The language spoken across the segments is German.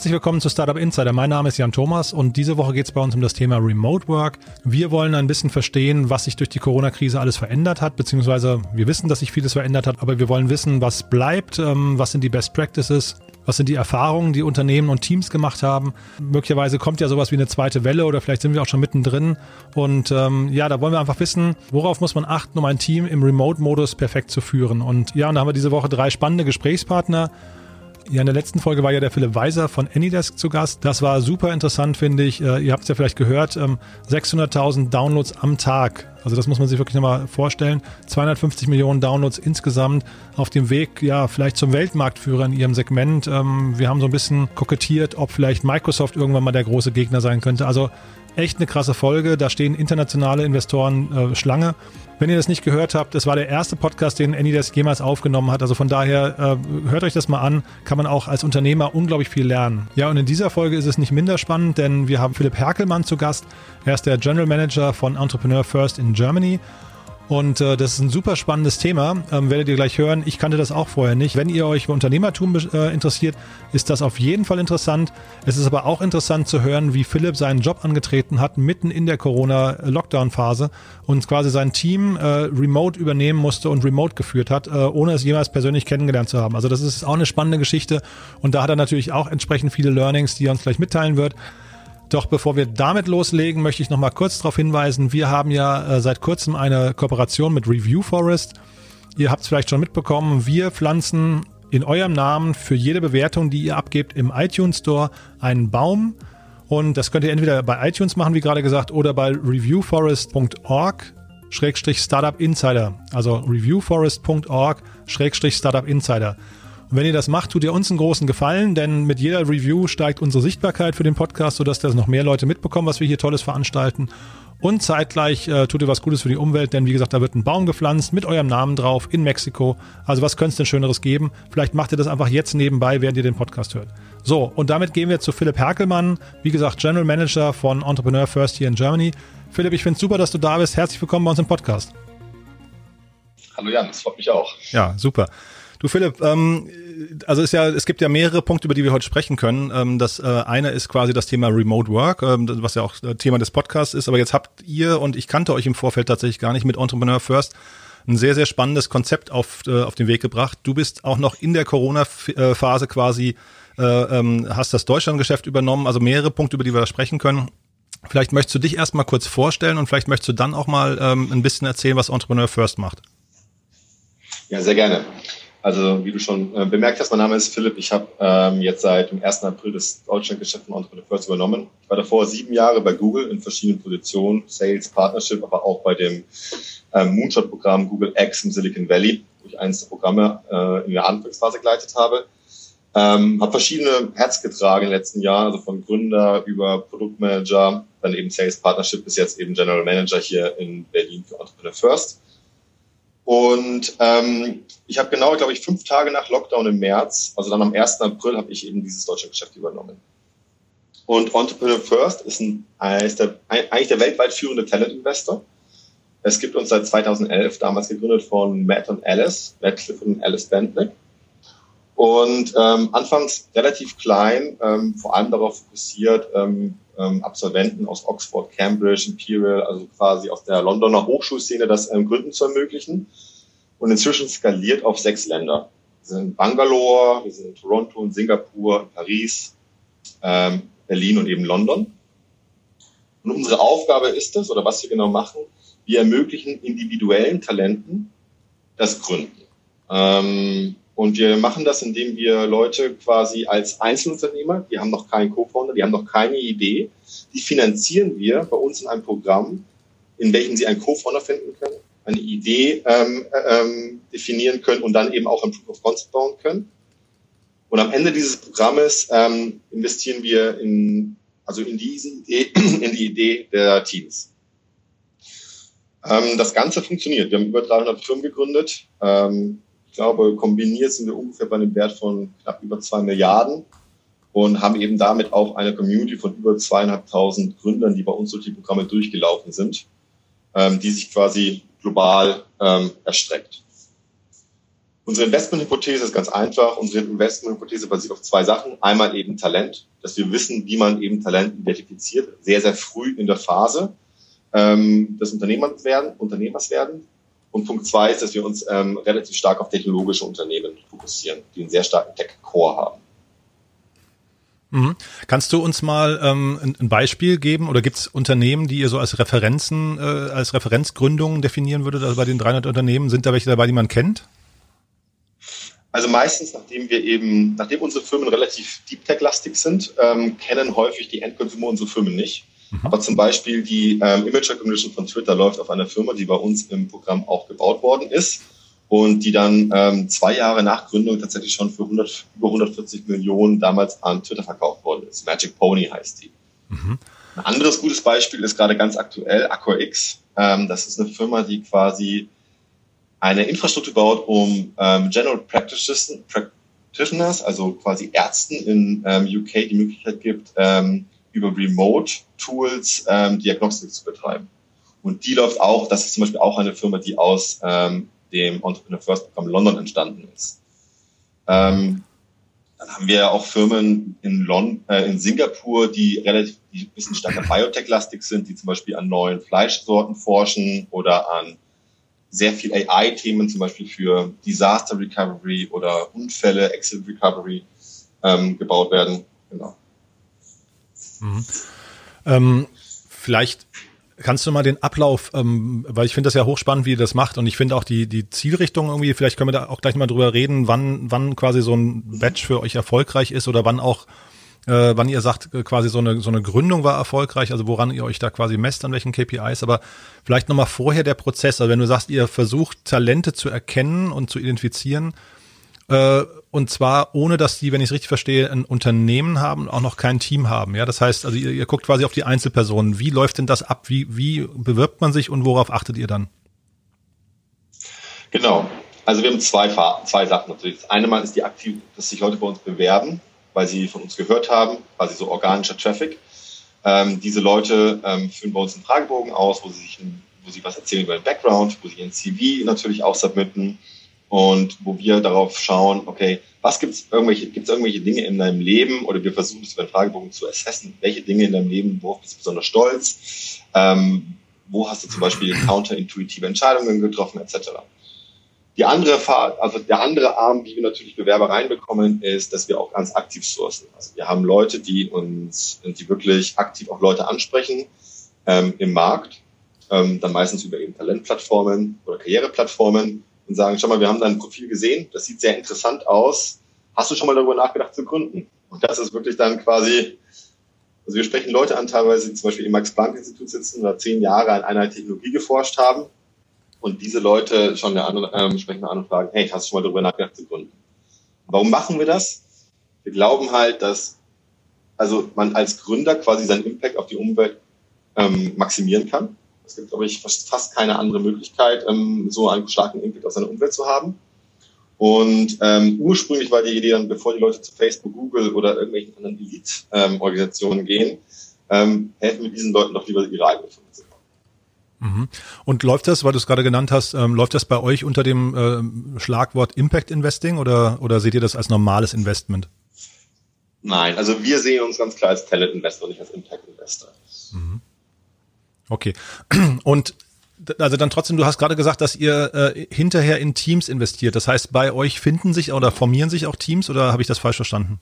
Herzlich willkommen zu Startup Insider. Mein Name ist Jan Thomas und diese Woche geht es bei uns um das Thema Remote Work. Wir wollen ein bisschen verstehen, was sich durch die Corona-Krise alles verändert hat, beziehungsweise wir wissen, dass sich vieles verändert hat, aber wir wollen wissen, was bleibt, ähm, was sind die Best Practices, was sind die Erfahrungen, die Unternehmen und Teams gemacht haben. Möglicherweise kommt ja sowas wie eine zweite Welle oder vielleicht sind wir auch schon mittendrin. Und ähm, ja, da wollen wir einfach wissen, worauf muss man achten, um ein Team im Remote-Modus perfekt zu führen. Und ja, und da haben wir diese Woche drei spannende Gesprächspartner. Ja, in der letzten Folge war ja der Philipp Weiser von Anydesk zu Gast. Das war super interessant, finde ich. Äh, ihr habt es ja vielleicht gehört, 600.000 ähm, Downloads am Tag. Also das muss man sich wirklich nochmal vorstellen. 250 Millionen Downloads insgesamt auf dem Weg, ja, vielleicht zum Weltmarktführer in ihrem Segment. Ähm, wir haben so ein bisschen kokettiert, ob vielleicht Microsoft irgendwann mal der große Gegner sein könnte. Also echt eine krasse Folge. Da stehen internationale Investoren äh, Schlange. Wenn ihr das nicht gehört habt, das war der erste Podcast, den Anydesk jemals aufgenommen hat. Also von daher äh, hört euch das mal an. Kann man auch als Unternehmer unglaublich viel lernen. Ja, und in dieser Folge ist es nicht minder spannend, denn wir haben Philipp Herkelmann zu Gast. Er ist der General Manager von Entrepreneur First in Germany. Und äh, das ist ein super spannendes Thema, ähm, werdet ihr gleich hören. Ich kannte das auch vorher nicht. Wenn ihr euch für Unternehmertum äh, interessiert, ist das auf jeden Fall interessant. Es ist aber auch interessant zu hören, wie Philipp seinen Job angetreten hat, mitten in der Corona-Lockdown-Phase und quasi sein Team äh, remote übernehmen musste und remote geführt hat, äh, ohne es jemals persönlich kennengelernt zu haben. Also das ist auch eine spannende Geschichte und da hat er natürlich auch entsprechend viele Learnings, die er uns gleich mitteilen wird. Doch bevor wir damit loslegen, möchte ich noch mal kurz darauf hinweisen, wir haben ja äh, seit kurzem eine Kooperation mit Review Forest. Ihr habt es vielleicht schon mitbekommen, wir pflanzen in eurem Namen für jede Bewertung, die ihr abgebt im iTunes Store, einen Baum. Und das könnt ihr entweder bei iTunes machen, wie gerade gesagt, oder bei reviewforest.org Schrägstrich Startup Insider. Also reviewforest.org Schrägstrich Startup Insider. Wenn ihr das macht, tut ihr uns einen großen Gefallen, denn mit jeder Review steigt unsere Sichtbarkeit für den Podcast, sodass das noch mehr Leute mitbekommen, was wir hier Tolles veranstalten. Und zeitgleich äh, tut ihr was Gutes für die Umwelt, denn wie gesagt, da wird ein Baum gepflanzt mit eurem Namen drauf in Mexiko. Also was könnte es denn Schöneres geben? Vielleicht macht ihr das einfach jetzt nebenbei, während ihr den Podcast hört. So, und damit gehen wir zu Philipp Herkelmann, wie gesagt, General Manager von Entrepreneur First hier in Germany. Philipp, ich finde es super, dass du da bist. Herzlich willkommen bei uns im Podcast. Hallo Jan, das freut mich auch. Ja, super. Du Philipp, ähm, also ist ja, es gibt ja mehrere Punkte, über die wir heute sprechen können. Ähm, das äh, eine ist quasi das Thema Remote Work, ähm, was ja auch äh, Thema des Podcasts ist. Aber jetzt habt ihr und ich kannte euch im Vorfeld tatsächlich gar nicht mit Entrepreneur First ein sehr sehr spannendes Konzept auf äh, auf den Weg gebracht. Du bist auch noch in der Corona-Phase quasi äh, ähm, hast das Deutschlandgeschäft übernommen. Also mehrere Punkte, über die wir sprechen können. Vielleicht möchtest du dich erstmal kurz vorstellen und vielleicht möchtest du dann auch mal ähm, ein bisschen erzählen, was Entrepreneur First macht. Ja, sehr gerne. Also wie du schon äh, bemerkt hast, mein Name ist Philipp. Ich habe ähm, jetzt seit dem 1. April das Deutschlandgeschäft von Entrepreneur First übernommen. Ich war davor sieben Jahre bei Google in verschiedenen Positionen, Sales, Partnership, aber auch bei dem ähm, Moonshot-Programm Google X im Silicon Valley, wo ich eines der Programme äh, in der Anfangsphase geleitet habe. Ähm, habe verschiedene Herz getragen in den letzten Jahren, also von Gründer über Produktmanager, dann eben Sales Partnership bis jetzt eben General Manager hier in Berlin für Entrepreneur First. Und ähm, ich habe genau, glaube ich, fünf Tage nach Lockdown im März, also dann am 1. April, habe ich eben dieses deutsche Geschäft übernommen. Und Entrepreneur First ist, ein, ist der, eigentlich der weltweit führende Talent-Investor. Es gibt uns seit 2011, damals gegründet von Matt und Alice, Matt Clifford und Alice Bentley. Und ähm, anfangs relativ klein, ähm, vor allem darauf fokussiert, ähm, ähm, Absolventen aus Oxford, Cambridge, Imperial, also quasi aus der Londoner Hochschulszene das ähm, Gründen zu ermöglichen. Und inzwischen skaliert auf sechs Länder. Wir sind in Bangalore, wir sind in Toronto, in Singapur, in Paris, ähm, Berlin und eben London. Und unsere Aufgabe ist es, oder was wir genau machen, wir ermöglichen individuellen Talenten das Gründen. Ähm, und wir machen das, indem wir Leute quasi als Einzelunternehmer, die haben noch keinen Co-Founder, die haben noch keine Idee, die finanzieren wir bei uns in einem Programm, in welchem sie einen Co-Founder finden können, eine Idee ähm, ähm, definieren können und dann eben auch ein Proof of Concept bauen können. Und am Ende dieses Programmes ähm, investieren wir in, also in diese Idee, in die Idee der Teams. Ähm, das Ganze funktioniert. Wir haben über 300 Firmen gegründet. Ähm, ich glaube, kombiniert sind wir ungefähr bei einem Wert von knapp über zwei Milliarden und haben eben damit auch eine Community von über zweieinhalbtausend Gründern, die bei uns durch die Programme durchgelaufen sind, ähm, die sich quasi global ähm, erstreckt. Unsere Investmenthypothese ist ganz einfach. Unsere Investmenthypothese basiert auf zwei Sachen. Einmal eben Talent, dass wir wissen, wie man eben Talent identifiziert, sehr, sehr früh in der Phase ähm, des Unternehmers werden, Unternehmers werden. Und Punkt zwei ist, dass wir uns ähm, relativ stark auf technologische Unternehmen fokussieren, die einen sehr starken Tech-Core haben. Mhm. Kannst du uns mal ähm, ein Beispiel geben oder gibt es Unternehmen, die ihr so als Referenzen, äh, als Referenzgründungen definieren würdet? Also bei den 300 Unternehmen sind da welche dabei, die man kennt? Also meistens, nachdem wir eben, nachdem unsere Firmen relativ Deep Tech-lastig sind, ähm, kennen häufig die Endkonsumer unsere Firmen nicht. Mhm. Aber zum Beispiel die ähm, Image Recognition von Twitter läuft auf einer Firma, die bei uns im Programm auch gebaut worden ist und die dann ähm, zwei Jahre nach Gründung tatsächlich schon für 100, über 140 Millionen damals an Twitter verkauft worden ist. Magic Pony heißt die. Mhm. Ein anderes gutes Beispiel ist gerade ganz aktuell AquaX. Ähm, das ist eine Firma, die quasi eine Infrastruktur baut, um ähm, General Practitioners, also quasi Ärzten in ähm, UK die Möglichkeit gibt, ähm, über Remote-Tools ähm, Diagnostik zu betreiben. Und die läuft auch, das ist zum Beispiel auch eine Firma, die aus ähm, dem Entrepreneur First Programm London entstanden ist. Ähm, dann haben wir auch Firmen in, Lon äh, in Singapur, die relativ die ein bisschen stärker Biotech-lastig sind, die zum Beispiel an neuen Fleischsorten forschen oder an sehr viel AI-Themen, zum Beispiel für Disaster Recovery oder Unfälle, Exit Recovery ähm, gebaut werden. Genau. Mhm. Ähm, vielleicht kannst du mal den Ablauf, ähm, weil ich finde das ja hochspannend, wie ihr das macht. Und ich finde auch die, die Zielrichtung irgendwie, vielleicht können wir da auch gleich mal drüber reden, wann, wann quasi so ein Batch für euch erfolgreich ist oder wann auch äh, wann ihr sagt, äh, quasi so eine, so eine Gründung war erfolgreich, also woran ihr euch da quasi messt, an welchen KPIs, aber vielleicht nochmal vorher der Prozess, also wenn du sagst, ihr versucht Talente zu erkennen und zu identifizieren, äh, und zwar ohne, dass die, wenn ich es richtig verstehe, ein Unternehmen haben und auch noch kein Team haben. Ja, das heißt, also ihr, ihr guckt quasi auf die Einzelpersonen. Wie läuft denn das ab? Wie, wie bewirbt man sich und worauf achtet ihr dann? Genau. Also wir haben zwei, zwei Sachen natürlich. Das eine Mal ist die aktiv, dass sich Leute bei uns bewerben weil sie von uns gehört haben, quasi so organischer Traffic. Ähm, diese Leute ähm, führen bei uns einen Fragebogen aus, wo sie sich, wo sie was erzählen über den Background, wo sie ihren CV natürlich auch submitten und wo wir darauf schauen, okay, was gibt's irgendwelche, gibt's irgendwelche Dinge in deinem Leben oder wir versuchen es über den Fragebogen zu assessen, welche Dinge in deinem Leben, worauf bist du besonders stolz, ähm, wo hast du zum Beispiel counterintuitive Entscheidungen getroffen, etc. Die andere also der andere Arm, wie wir natürlich Bewerber reinbekommen, ist, dass wir auch ganz aktiv sourcen. Also wir haben Leute, die uns, die wirklich aktiv auch Leute ansprechen ähm, im Markt, ähm, dann meistens über eben Talentplattformen oder Karriereplattformen und sagen, schau mal, wir haben dein Profil gesehen, das sieht sehr interessant aus. Hast du schon mal darüber nachgedacht zu gründen? Und das ist wirklich dann quasi, also wir sprechen Leute an, teilweise die zum Beispiel im Max-Planck-Institut sitzen oder zehn Jahre an einer Technologie geforscht haben und diese Leute schon eine andere, ähm, sprechen an und fragen, hey, hast du schon mal darüber nachgedacht zu gründen? Warum machen wir das? Wir glauben halt, dass also man als Gründer quasi seinen Impact auf die Umwelt ähm, maximieren kann. Es gibt, glaube ich, fast keine andere Möglichkeit, ähm, so einen starken Impact auf seine Umwelt zu haben. Und ähm, ursprünglich war die Idee dann, bevor die Leute zu Facebook, Google oder irgendwelchen anderen Elite-Organisationen ähm, gehen, ähm, helfen wir diesen Leuten doch lieber ihre eigene Firma zu Mhm. Und läuft das, weil du es gerade genannt hast, ähm, läuft das bei euch unter dem ähm, Schlagwort Impact Investing oder, oder seht ihr das als normales Investment? Nein, also wir sehen uns ganz klar als Talent Investor, nicht als Impact Investor. Mhm. Okay. Und also dann trotzdem, du hast gerade gesagt, dass ihr äh, hinterher in Teams investiert. Das heißt, bei euch finden sich oder formieren sich auch Teams oder habe ich das falsch verstanden?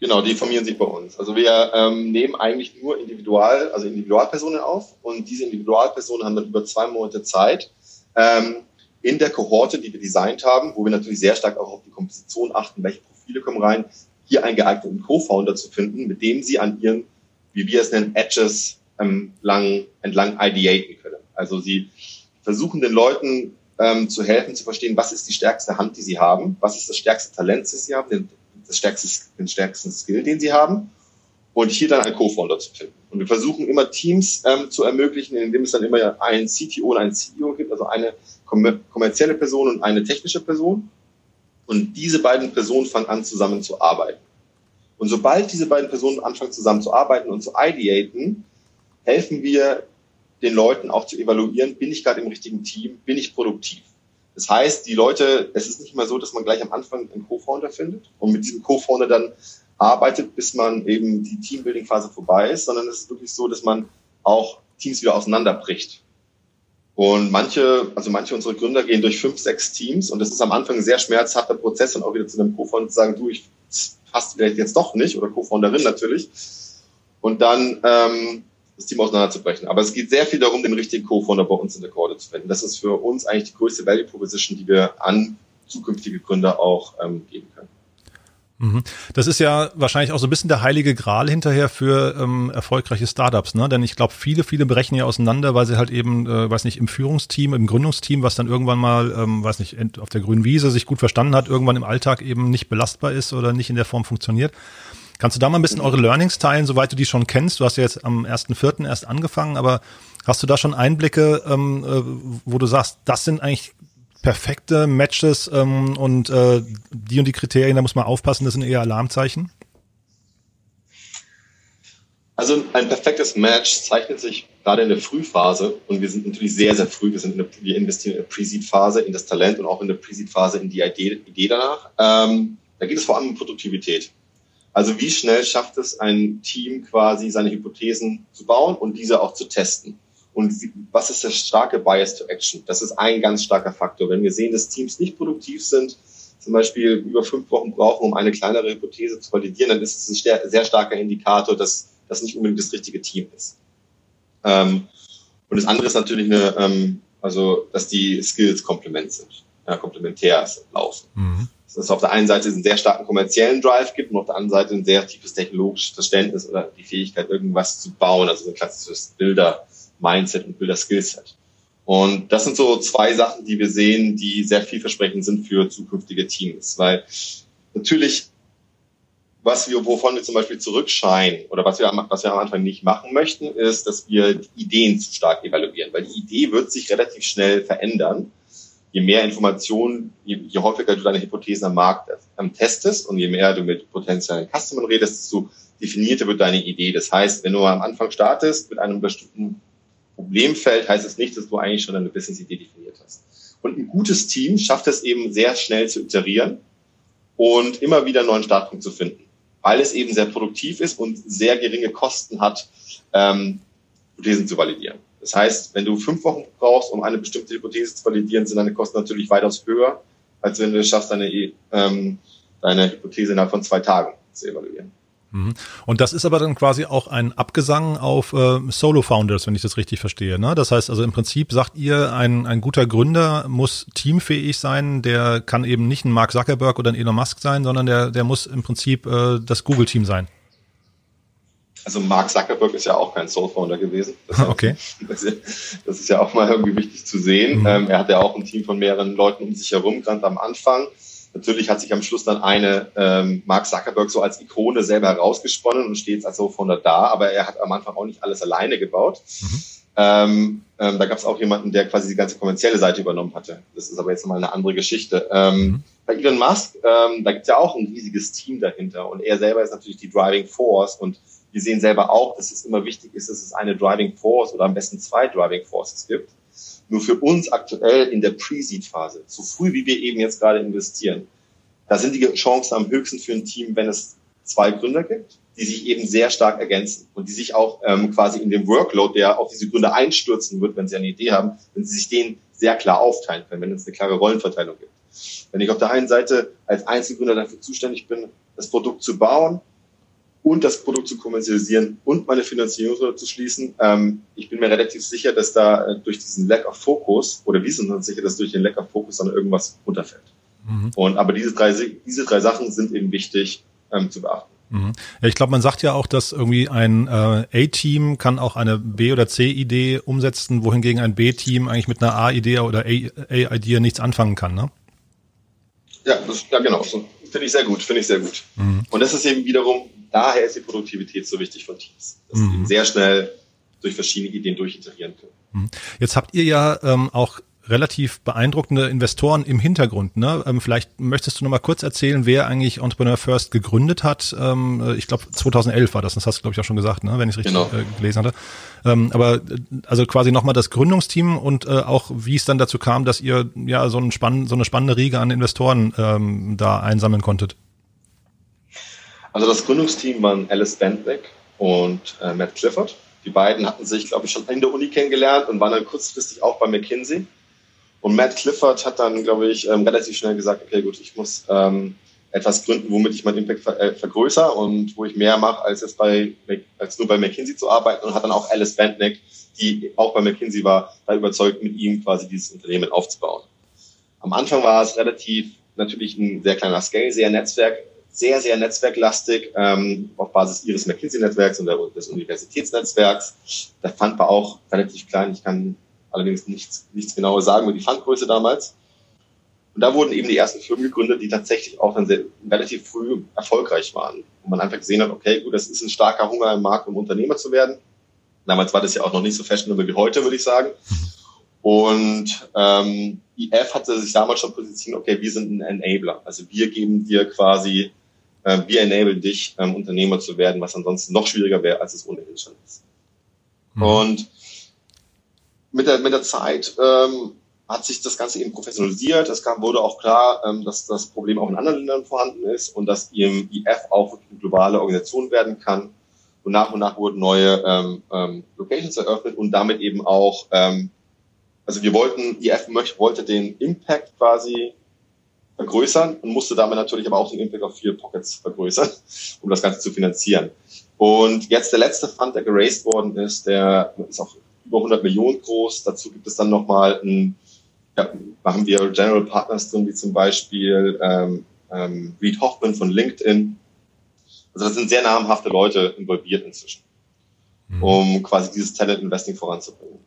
Genau, die formieren sich bei uns. Also wir ähm, nehmen eigentlich nur Individual, also Individualpersonen auf und diese Individualpersonen haben dann über zwei Monate Zeit ähm, in der Kohorte, die wir designt haben, wo wir natürlich sehr stark auch auf die Komposition achten, welche Profile kommen rein, hier einen geeigneten Co-Founder zu finden, mit dem sie an ihren, wie wir es nennen, Edges ähm, lang, entlang ideaten können. Also sie versuchen den Leuten ähm, zu helfen, zu verstehen, was ist die stärkste Hand, die sie haben, was ist das stärkste Talent, das sie haben, den das stärkste, den stärksten Skill, den sie haben und hier dann einen Co-Founder zu finden. Und wir versuchen immer Teams ähm, zu ermöglichen, indem es dann immer einen CTO und einen CEO gibt, also eine kommerzielle Person und eine technische Person. Und diese beiden Personen fangen an, zusammen zu arbeiten. Und sobald diese beiden Personen anfangen, zusammen zu arbeiten und zu ideaten, helfen wir den Leuten auch zu evaluieren, bin ich gerade im richtigen Team, bin ich produktiv. Das heißt, die Leute, es ist nicht mal so, dass man gleich am Anfang einen Co-Founder findet und mit diesem Co-Founder dann arbeitet, bis man eben die Teambuilding-Phase vorbei ist, sondern es ist wirklich so, dass man auch Teams wieder auseinanderbricht. Und manche, also manche unserer Gründer gehen durch fünf, sechs Teams und das ist am Anfang ein sehr schmerzhafter Prozess und auch wieder zu einem Co-Founder zu sagen, du, ich passt vielleicht jetzt doch nicht oder Co-Founderin natürlich. Und dann ähm, das Team auseinanderzubrechen. Aber es geht sehr viel darum, den richtigen Co-Founder bei uns in der Corde zu finden. Das ist für uns eigentlich die größte Value Proposition, die wir an zukünftige Gründer auch ähm, geben können. Mhm. Das ist ja wahrscheinlich auch so ein bisschen der heilige Gral hinterher für ähm, erfolgreiche Startups, ne? Denn ich glaube, viele, viele brechen ja auseinander, weil sie halt eben, äh, weiß nicht, im Führungsteam, im Gründungsteam, was dann irgendwann mal, ähm, weiß nicht, auf der grünen Wiese sich gut verstanden hat, irgendwann im Alltag eben nicht belastbar ist oder nicht in der Form funktioniert. Kannst du da mal ein bisschen eure Learnings teilen, soweit du die schon kennst? Du hast ja jetzt am 1.4. erst angefangen, aber hast du da schon Einblicke, ähm, äh, wo du sagst, das sind eigentlich perfekte Matches ähm, und äh, die und die Kriterien, da muss man aufpassen, das sind eher Alarmzeichen? Also ein perfektes Match zeichnet sich gerade in der Frühphase und wir sind natürlich sehr, sehr früh. Wir, sind in der, wir investieren in der Pre-Seed-Phase, in das Talent und auch in der Pre-Seed-Phase in die Idee, Idee danach. Ähm, da geht es vor allem um Produktivität. Also wie schnell schafft es ein Team quasi seine Hypothesen zu bauen und diese auch zu testen? Und was ist der starke Bias to Action? Das ist ein ganz starker Faktor. Wenn wir sehen, dass Teams nicht produktiv sind, zum Beispiel über fünf Wochen brauchen, um eine kleinere Hypothese zu validieren, dann ist es ein sehr starker Indikator, dass das nicht unbedingt das richtige Team ist. Ähm, und das andere ist natürlich eine, ähm, also, dass die Skills komplement sind, ja, komplementär laufen. Mhm. Es auf der einen Seite einen sehr starken kommerziellen Drive gibt und auf der anderen Seite ein sehr tiefes technologisches Verständnis oder die Fähigkeit, irgendwas zu bauen, also ein klassisches Bilder, Mindset und Builder Skillset. Und das sind so zwei Sachen, die wir sehen, die sehr vielversprechend sind für zukünftige Teams, weil natürlich was wir, wovon wir zum Beispiel zurückscheinen oder was wir, was wir am Anfang nicht machen möchten, ist, dass wir die Ideen zu stark evaluieren, weil die Idee wird sich relativ schnell verändern. Je mehr Informationen, je, je häufiger du deine Hypothesen am Markt ähm, testest und je mehr du mit potenziellen Customern redest, desto definierter wird deine Idee. Das heißt, wenn du am Anfang startest mit einem bestimmten Problemfeld, heißt es nicht, dass du eigentlich schon eine Business-Idee definiert hast. Und ein gutes Team schafft es eben sehr schnell zu iterieren und immer wieder einen neuen Startpunkt zu finden, weil es eben sehr produktiv ist und sehr geringe Kosten hat, ähm, Hypothesen zu validieren. Das heißt, wenn du fünf Wochen brauchst, um eine bestimmte Hypothese zu validieren, sind deine Kosten natürlich weitaus höher, als wenn du es schaffst, deine, ähm, deine Hypothese innerhalb von zwei Tagen zu evaluieren. Mhm. Und das ist aber dann quasi auch ein Abgesang auf äh, Solo-Founders, wenn ich das richtig verstehe. Ne? Das heißt also im Prinzip sagt ihr, ein, ein guter Gründer muss teamfähig sein, der kann eben nicht ein Mark Zuckerberg oder ein Elon Musk sein, sondern der, der muss im Prinzip äh, das Google-Team sein. Also Mark Zuckerberg ist ja auch kein Soul-Founder gewesen. Das heißt, okay. Das ist ja auch mal irgendwie wichtig zu sehen. Mhm. Ähm, er hat ja auch ein Team von mehreren Leuten um sich herum, gerade am Anfang. Natürlich hat sich am Schluss dann eine ähm, Mark Zuckerberg so als Ikone selber herausgesponnen und steht jetzt als Software da, aber er hat am Anfang auch nicht alles alleine gebaut. Mhm. Ähm, ähm, da gab es auch jemanden, der quasi die ganze kommerzielle Seite übernommen hatte. Das ist aber jetzt mal eine andere Geschichte. Ähm, mhm. Bei Elon Musk, ähm, da gibt es ja auch ein riesiges Team dahinter und er selber ist natürlich die Driving Force und wir sehen selber auch, dass es immer wichtig ist, dass es eine Driving Force oder am besten zwei Driving Forces gibt. Nur für uns aktuell in der Pre-Seed-Phase, so früh wie wir eben jetzt gerade investieren, da sind die Chancen am höchsten für ein Team, wenn es zwei Gründer gibt, die sich eben sehr stark ergänzen und die sich auch ähm, quasi in dem Workload, der auf diese Gründer einstürzen wird, wenn sie eine Idee haben, wenn sie sich den sehr klar aufteilen können, wenn es eine klare Rollenverteilung gibt. Wenn ich auf der einen Seite als Einzelgründer dafür zuständig bin, das Produkt zu bauen, und das Produkt zu kommerzialisieren und meine Finanzierung zu schließen. Ähm, ich bin mir relativ sicher, dass da äh, durch diesen Lack of Focus oder wir sind uns sicher, dass durch den Lack of Focus dann irgendwas runterfällt. Mhm. Und aber diese drei, diese drei Sachen sind eben wichtig ähm, zu beachten. Mhm. Ja, ich glaube, man sagt ja auch, dass irgendwie ein äh, A-Team kann auch eine B- oder C-Idee umsetzen, wohingegen ein B-Team eigentlich mit einer A-Idee oder A-Idee nichts anfangen kann, ne? Ja, das, ja genau. So, finde ich sehr gut, finde ich sehr gut. Mhm. Und das ist eben wiederum daher ist die Produktivität so wichtig von Teams, dass mhm. sie sehr schnell durch verschiedene Ideen durchiterieren können. Mhm. Jetzt habt ihr ja ähm, auch relativ beeindruckende Investoren im Hintergrund. Ne? Ähm, vielleicht möchtest du noch mal kurz erzählen, wer eigentlich Entrepreneur First gegründet hat. Ähm, äh, ich glaube 2011 war das. Das hast du glaube ich auch schon gesagt, ne? wenn ich es richtig genau. äh, gelesen hatte. Ähm, aber äh, also quasi noch mal das Gründungsteam und äh, auch wie es dann dazu kam, dass ihr ja so, ein spann so eine spannende Riege an Investoren ähm, da einsammeln konntet. Also das Gründungsteam waren Alice Bandbeck und äh, Matt Clifford. Die beiden hatten sich, glaube ich, schon in der Uni kennengelernt und waren dann kurzfristig auch bei McKinsey. Und Matt Clifford hat dann, glaube ich, ähm, relativ schnell gesagt, okay, gut, ich muss ähm, etwas gründen, womit ich meinen Impact ver äh, vergrößere und wo ich mehr mache, als jetzt bei als nur bei McKinsey zu arbeiten und hat dann auch Alice Bandnick, die auch bei McKinsey war, da überzeugt, mit ihm quasi dieses Unternehmen aufzubauen. Am Anfang war es relativ natürlich ein sehr kleiner Scale, sehr Netzwerk, sehr, sehr netzwerklastig, ähm, auf Basis ihres McKinsey-Netzwerks und des Universitätsnetzwerks. Der Fund war auch relativ klein. Ich kann allerdings nichts, nichts genaues sagen über die Fundgröße damals. Und da wurden eben die ersten Firmen gegründet, die tatsächlich auch dann sehr, relativ früh erfolgreich waren. Wo man einfach gesehen hat, okay, gut, das ist ein starker Hunger im Markt, um Unternehmer zu werden. Damals war das ja auch noch nicht so fashionable wie heute, würde ich sagen. Und ähm, IF hatte sich damals schon positioniert, okay, wir sind ein Enabler. Also wir geben dir quasi, äh, wir enablen dich, ähm, Unternehmer zu werden, was ansonsten noch schwieriger wäre, als es ohnehin schon ist. Mhm. Und mit der, mit der Zeit ähm, hat sich das Ganze eben professionalisiert. Es kam, wurde auch klar, ähm, dass das Problem auch in anderen Ländern vorhanden ist und dass IF auch eine globale Organisation werden kann. Und nach und nach wurden neue ähm, ähm, Locations eröffnet und damit eben auch, ähm, also wir wollten, IF möchte, wollte den Impact quasi vergrößern und musste damit natürlich aber auch den Impact auf vier Pockets vergrößern, um das Ganze zu finanzieren. Und jetzt der letzte Fund, der geraced worden ist, der ist auch über 100 Millionen groß. Dazu gibt es dann nochmal ein, ja, machen wir General Partners drin, wie zum Beispiel ähm, ähm, Reed Hoffman von LinkedIn. Also das sind sehr namhafte Leute involviert inzwischen, mhm. um quasi dieses Talent Investing voranzubringen.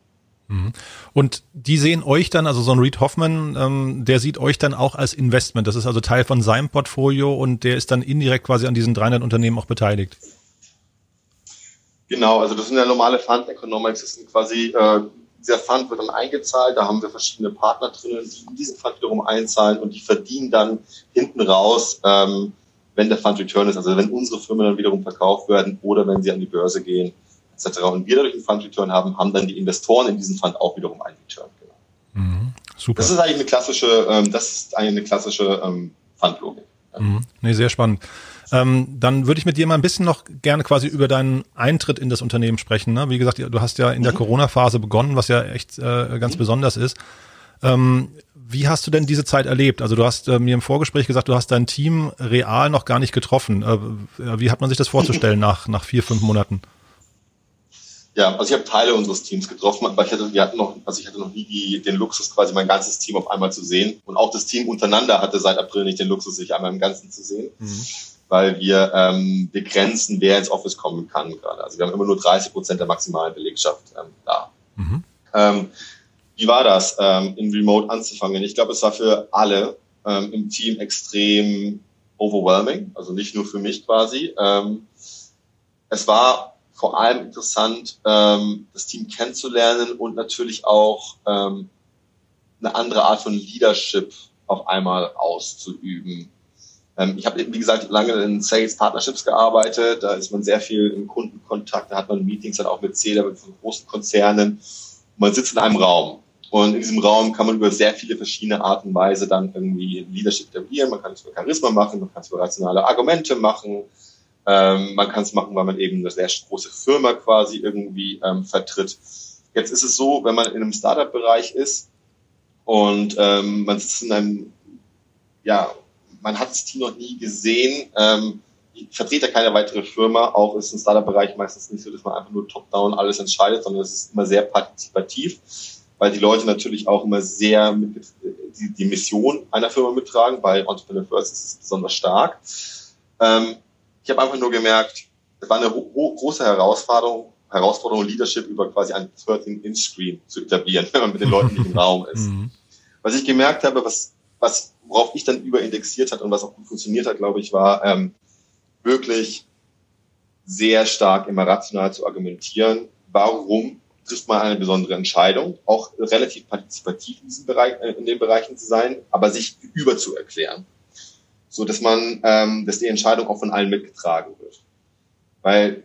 Mhm. Und die sehen euch dann, also so ein Reed Hoffman, ähm, der sieht euch dann auch als Investment. Das ist also Teil von seinem Portfolio und der ist dann indirekt quasi an diesen 300 Unternehmen auch beteiligt. Genau, also das sind ja normale Fund Economics. Das sind quasi, äh, dieser Fund wird dann eingezahlt, da haben wir verschiedene Partner drinnen, die in diesen Fund wiederum einzahlen und die verdienen dann hinten raus, ähm, wenn der Fund Return ist, also wenn unsere Firmen dann wiederum verkauft werden oder wenn sie an die Börse gehen, etc. Und wir dadurch einen Fund Return haben, haben dann die Investoren in diesem Fund auch wiederum einen Return. Genau. Mhm, super. Das ist eigentlich eine klassische, ähm, das ist eigentlich eine klassische ähm, Fundlogik. Mhm. Nee, sehr spannend. Ähm, dann würde ich mit dir mal ein bisschen noch gerne quasi über deinen Eintritt in das Unternehmen sprechen. Ne? Wie gesagt, du hast ja in der mhm. Corona-Phase begonnen, was ja echt äh, ganz mhm. besonders ist. Ähm, wie hast du denn diese Zeit erlebt? Also du hast äh, mir im Vorgespräch gesagt, du hast dein Team real noch gar nicht getroffen. Äh, wie hat man sich das vorzustellen nach, nach vier, fünf Monaten? Ja, also ich habe Teile unseres Teams getroffen, aber ich hatte, wir hatten noch, also ich hatte noch nie die, den Luxus, quasi mein ganzes Team auf einmal zu sehen. Und auch das Team untereinander hatte seit April nicht den Luxus, sich einmal im Ganzen zu sehen. Mhm weil wir ähm, begrenzen, wer ins Office kommen kann gerade. Also wir haben immer nur 30 Prozent der maximalen Belegschaft ähm, da. Mhm. Ähm, wie war das, ähm, in Remote anzufangen? Ich glaube, es war für alle ähm, im Team extrem overwhelming, also nicht nur für mich quasi. Ähm, es war vor allem interessant, ähm, das Team kennenzulernen und natürlich auch ähm, eine andere Art von Leadership auf einmal auszuüben. Ähm, ich habe, wie gesagt, lange in Sales Partnerships gearbeitet. Da ist man sehr viel im Kundenkontakt. Da hat man Meetings dann auch mit C-Level von großen Konzernen. Man sitzt in einem Raum. Und in diesem Raum kann man über sehr viele verschiedene Arten und Weise dann irgendwie Leadership etablieren. Man kann es über Charisma machen, man kann es über rationale Argumente machen. Ähm, man kann es machen, weil man eben eine sehr große Firma quasi irgendwie ähm, vertritt. Jetzt ist es so, wenn man in einem Startup-Bereich ist und ähm, man sitzt in einem ja, man hat das Team noch nie gesehen. Ähm, ich vertrete keine weitere Firma. Auch ist im Startup-Bereich meistens nicht so, dass man einfach nur top-down alles entscheidet, sondern es ist immer sehr partizipativ, weil die Leute natürlich auch immer sehr mit, die, die Mission einer Firma mittragen. Bei Entrepreneur First ist es besonders stark. Ähm, ich habe einfach nur gemerkt, es war eine große Herausforderung, Herausforderung, Leadership über quasi ein 13-Inch-Screen zu etablieren, wenn man mit den Leuten nicht im Raum ist. Mhm. Was ich gemerkt habe, was, was worauf ich dann überindexiert hat und was auch gut funktioniert hat, glaube ich, war ähm, wirklich sehr stark immer rational zu argumentieren, warum trifft man eine besondere Entscheidung, auch relativ partizipativ in, diesem Bereich, äh, in den Bereichen zu sein, aber sich über zu erklären, so dass man, ähm, dass die Entscheidung auch von allen mitgetragen wird, weil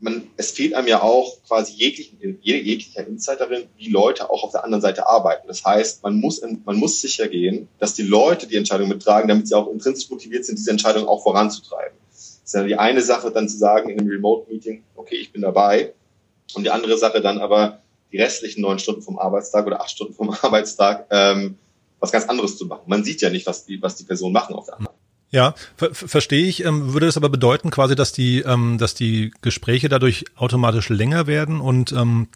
man, es fehlt einem ja auch quasi jeglichen, jeglicher Insight darin, wie Leute auch auf der anderen Seite arbeiten. Das heißt, man muss, man muss sicher gehen, dass die Leute die Entscheidung mittragen, damit sie auch intrinsisch motiviert sind, diese Entscheidung auch voranzutreiben. Das ist ja die eine Sache, dann zu sagen in einem Remote-Meeting, okay, ich bin dabei. Und die andere Sache dann aber, die restlichen neun Stunden vom Arbeitstag oder acht Stunden vom Arbeitstag ähm, was ganz anderes zu machen. Man sieht ja nicht, was die, was die Personen machen auf der anderen ja, ver verstehe ich. Ähm, würde das aber bedeuten quasi, dass die, ähm, dass die Gespräche dadurch automatisch länger werden und ähm,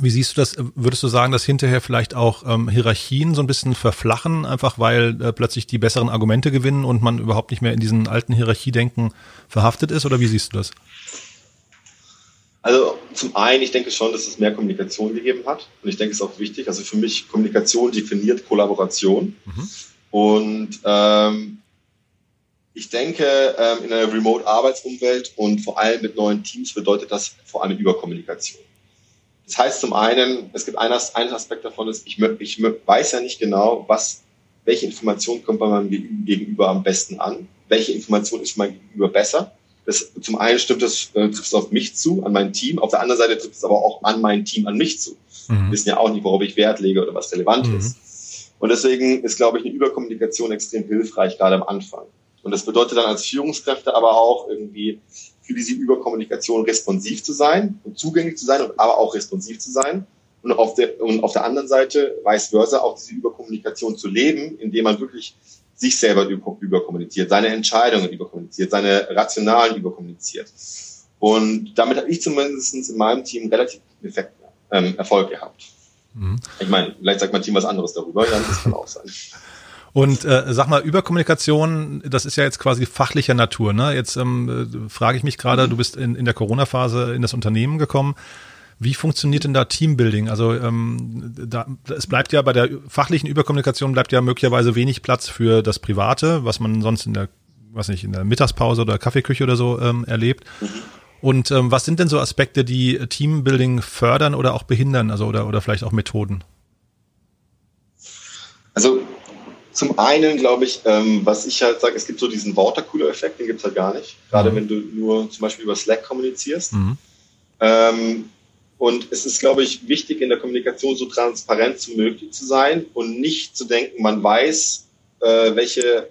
wie siehst du das? Würdest du sagen, dass hinterher vielleicht auch ähm, Hierarchien so ein bisschen verflachen, einfach weil äh, plötzlich die besseren Argumente gewinnen und man überhaupt nicht mehr in diesen alten Hierarchiedenken verhaftet ist? Oder wie siehst du das? Also zum einen, ich denke schon, dass es mehr Kommunikation gegeben hat. Und ich denke, es ist auch wichtig. Also für mich, Kommunikation definiert Kollaboration. Mhm. Und ähm, ich denke, ähm, in einer Remote-Arbeitsumwelt und vor allem mit neuen Teams bedeutet das vor allem Überkommunikation. Das heißt zum einen, es gibt einen, ein Aspekt davon, ist, ich, ich weiß ja nicht genau, was, welche Information kommt bei meinem Gegenüber am besten an, welche Information ist mein Gegenüber besser. Das, zum einen stimmt das, äh, trifft es auf mich zu, an mein Team, auf der anderen Seite trifft es aber auch an mein Team, an mich zu. Mhm. Wir wissen ja auch nicht, worauf ich Wert lege oder was relevant mhm. ist. Und deswegen ist, glaube ich, eine Überkommunikation extrem hilfreich, gerade am Anfang. Und das bedeutet dann als Führungskräfte aber auch irgendwie für diese Überkommunikation responsiv zu sein und zugänglich zu sein, aber auch responsiv zu sein. Und auf der, und auf der anderen Seite, vice versa, auch diese Überkommunikation zu leben, indem man wirklich sich selber überkommuniziert, seine Entscheidungen überkommuniziert, seine Rationalen überkommuniziert. Und damit habe ich zumindest in meinem Team relativ Effekt, ähm, Erfolg gehabt. Mhm. Ich meine, vielleicht sagt mein Team was anderes darüber, dann das kann auch sein. Und äh, sag mal, Überkommunikation, das ist ja jetzt quasi fachlicher Natur. Ne? Jetzt ähm, frage ich mich gerade, du bist in, in der Corona-Phase in das Unternehmen gekommen. Wie funktioniert denn da Teambuilding? Also ähm, da, es bleibt ja bei der fachlichen Überkommunikation bleibt ja möglicherweise wenig Platz für das Private, was man sonst in der, was nicht, in der Mittagspause oder Kaffeeküche oder so ähm, erlebt. Und ähm, was sind denn so Aspekte, die Teambuilding fördern oder auch behindern, also oder, oder vielleicht auch Methoden? Also zum einen glaube ich, ähm, was ich halt sage, es gibt so diesen Watercooler-Effekt, den gibt es halt gar nicht. Gerade mhm. wenn du nur zum Beispiel über Slack kommunizierst. Mhm. Ähm, und es ist, glaube ich, wichtig in der Kommunikation so transparent wie möglich zu sein und nicht zu denken, man weiß, äh, welche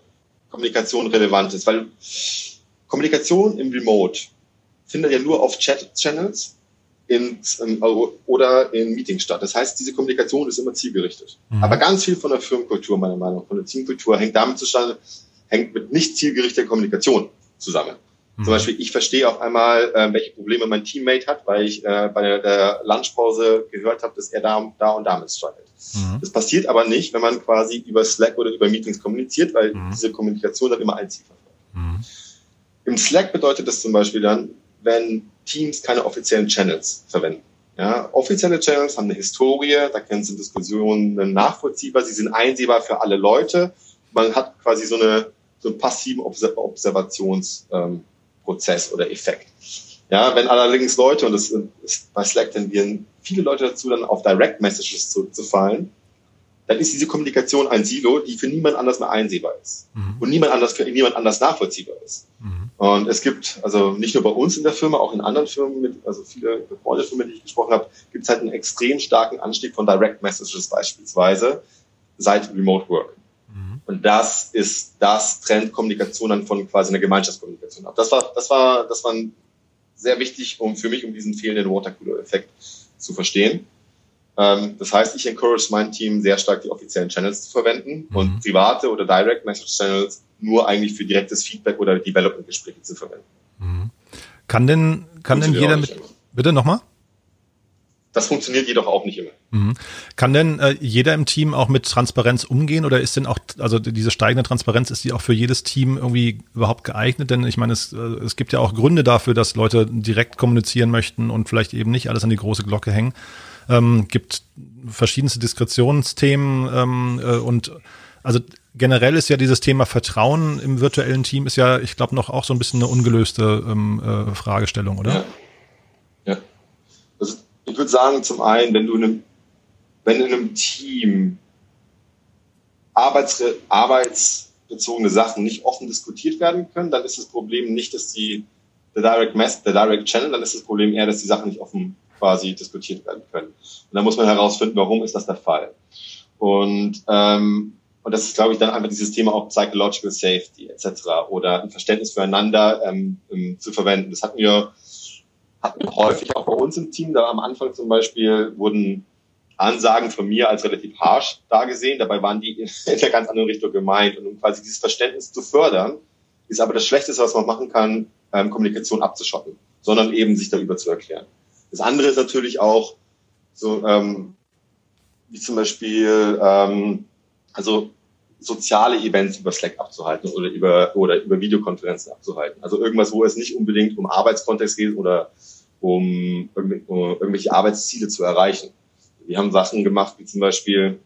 Kommunikation relevant ist. Weil Kommunikation im Remote findet ja nur auf Chat-Channels in, in, oder in Meetings statt. Das heißt, diese Kommunikation ist immer zielgerichtet. Mhm. Aber ganz viel von der Firmenkultur, meiner Meinung nach, von der Teamkultur hängt damit zustande, hängt mit nicht zielgerichteter Kommunikation zusammen. Mhm. Zum Beispiel, ich verstehe auf einmal, äh, welche Probleme mein Teammate hat, weil ich äh, bei der, der Lunchpause gehört habe, dass er da, da und damit struggelt. Mhm. Das passiert aber nicht, wenn man quasi über Slack oder über Meetings kommuniziert, weil mhm. diese Kommunikation dann immer ein Ziel verfolgt. Mhm. Im Slack bedeutet das zum Beispiel dann, wenn Teams keine offiziellen Channels verwenden. Ja, offizielle Channels haben eine Historie, da können sie Diskussionen nachvollziehbar, sie sind einsehbar für alle Leute. Man hat quasi so, eine, so einen passiven Observationsprozess ähm, oder Effekt. Ja, wenn allerdings Leute, und das ist bei Slack tendieren viele Leute dazu, dann auf Direct Messages zurückzufallen, dann ist diese Kommunikation ein Silo, die für niemand anders mehr einsehbar ist. Mhm. Und niemand anders für niemand anders nachvollziehbar ist. Mhm. Und es gibt, also nicht nur bei uns in der Firma, auch in anderen Firmen, mit, also viele befreundete Firmen, die ich gesprochen habe, gibt es halt einen extrem starken Anstieg von Direct Messages beispielsweise seit Remote Work. Mhm. Und das ist, das trennt Kommunikation dann von quasi einer Gemeinschaftskommunikation ab. Das war, das war, das war sehr wichtig, um für mich, um diesen fehlenden Watercooler-Effekt zu verstehen. Ähm, das heißt, ich encourage mein Team sehr stark, die offiziellen Channels zu verwenden mhm. und private oder Direct Message Channels nur eigentlich für direktes Feedback oder Development-Gespräche zu verwenden. Mhm. Kann denn, kann denn jeder mit, bitte nochmal? Das funktioniert jedoch auch nicht immer. Mhm. Kann denn äh, jeder im Team auch mit Transparenz umgehen oder ist denn auch, also diese steigende Transparenz, ist die auch für jedes Team irgendwie überhaupt geeignet? Denn ich meine, es, äh, es gibt ja auch Gründe dafür, dass Leute direkt kommunizieren möchten und vielleicht eben nicht alles an die große Glocke hängen ähm, gibt verschiedenste Diskretionsthemen ähm, äh, und also generell ist ja dieses Thema Vertrauen im virtuellen Team ist ja, ich glaube, noch auch so ein bisschen eine ungelöste ähm, äh, Fragestellung, oder? Ja. ja. Also Ich würde sagen, zum einen, wenn du in einem, wenn in einem Team Arbeits, arbeitsbezogene Sachen nicht offen diskutiert werden können, dann ist das Problem nicht, dass die der Direct Mess, der Direct Channel, dann ist das Problem eher, dass die Sachen nicht offen quasi diskutiert werden können. Und dann muss man herausfinden, warum ist das der Fall. Und ähm, und das ist, glaube ich, dann einfach dieses Thema auch Psychological Safety etc. oder ein Verständnis füreinander ähm, ähm, zu verwenden. Das hatten wir, hatten wir häufig auch bei uns im Team. Da am Anfang zum Beispiel wurden Ansagen von mir als relativ harsh dargesehen. Dabei waren die in der ganz anderen Richtung gemeint. Und um quasi dieses Verständnis zu fördern, ist aber das Schlechteste, was man machen kann, ähm, Kommunikation abzuschotten, sondern eben sich darüber zu erklären. Das andere ist natürlich auch so, ähm, wie zum Beispiel, ähm, also soziale Events über Slack abzuhalten oder über, oder über Videokonferenzen abzuhalten. Also irgendwas, wo es nicht unbedingt um Arbeitskontext geht oder um, um irgendwelche Arbeitsziele zu erreichen. Wir haben Sachen gemacht, wie zum Beispiel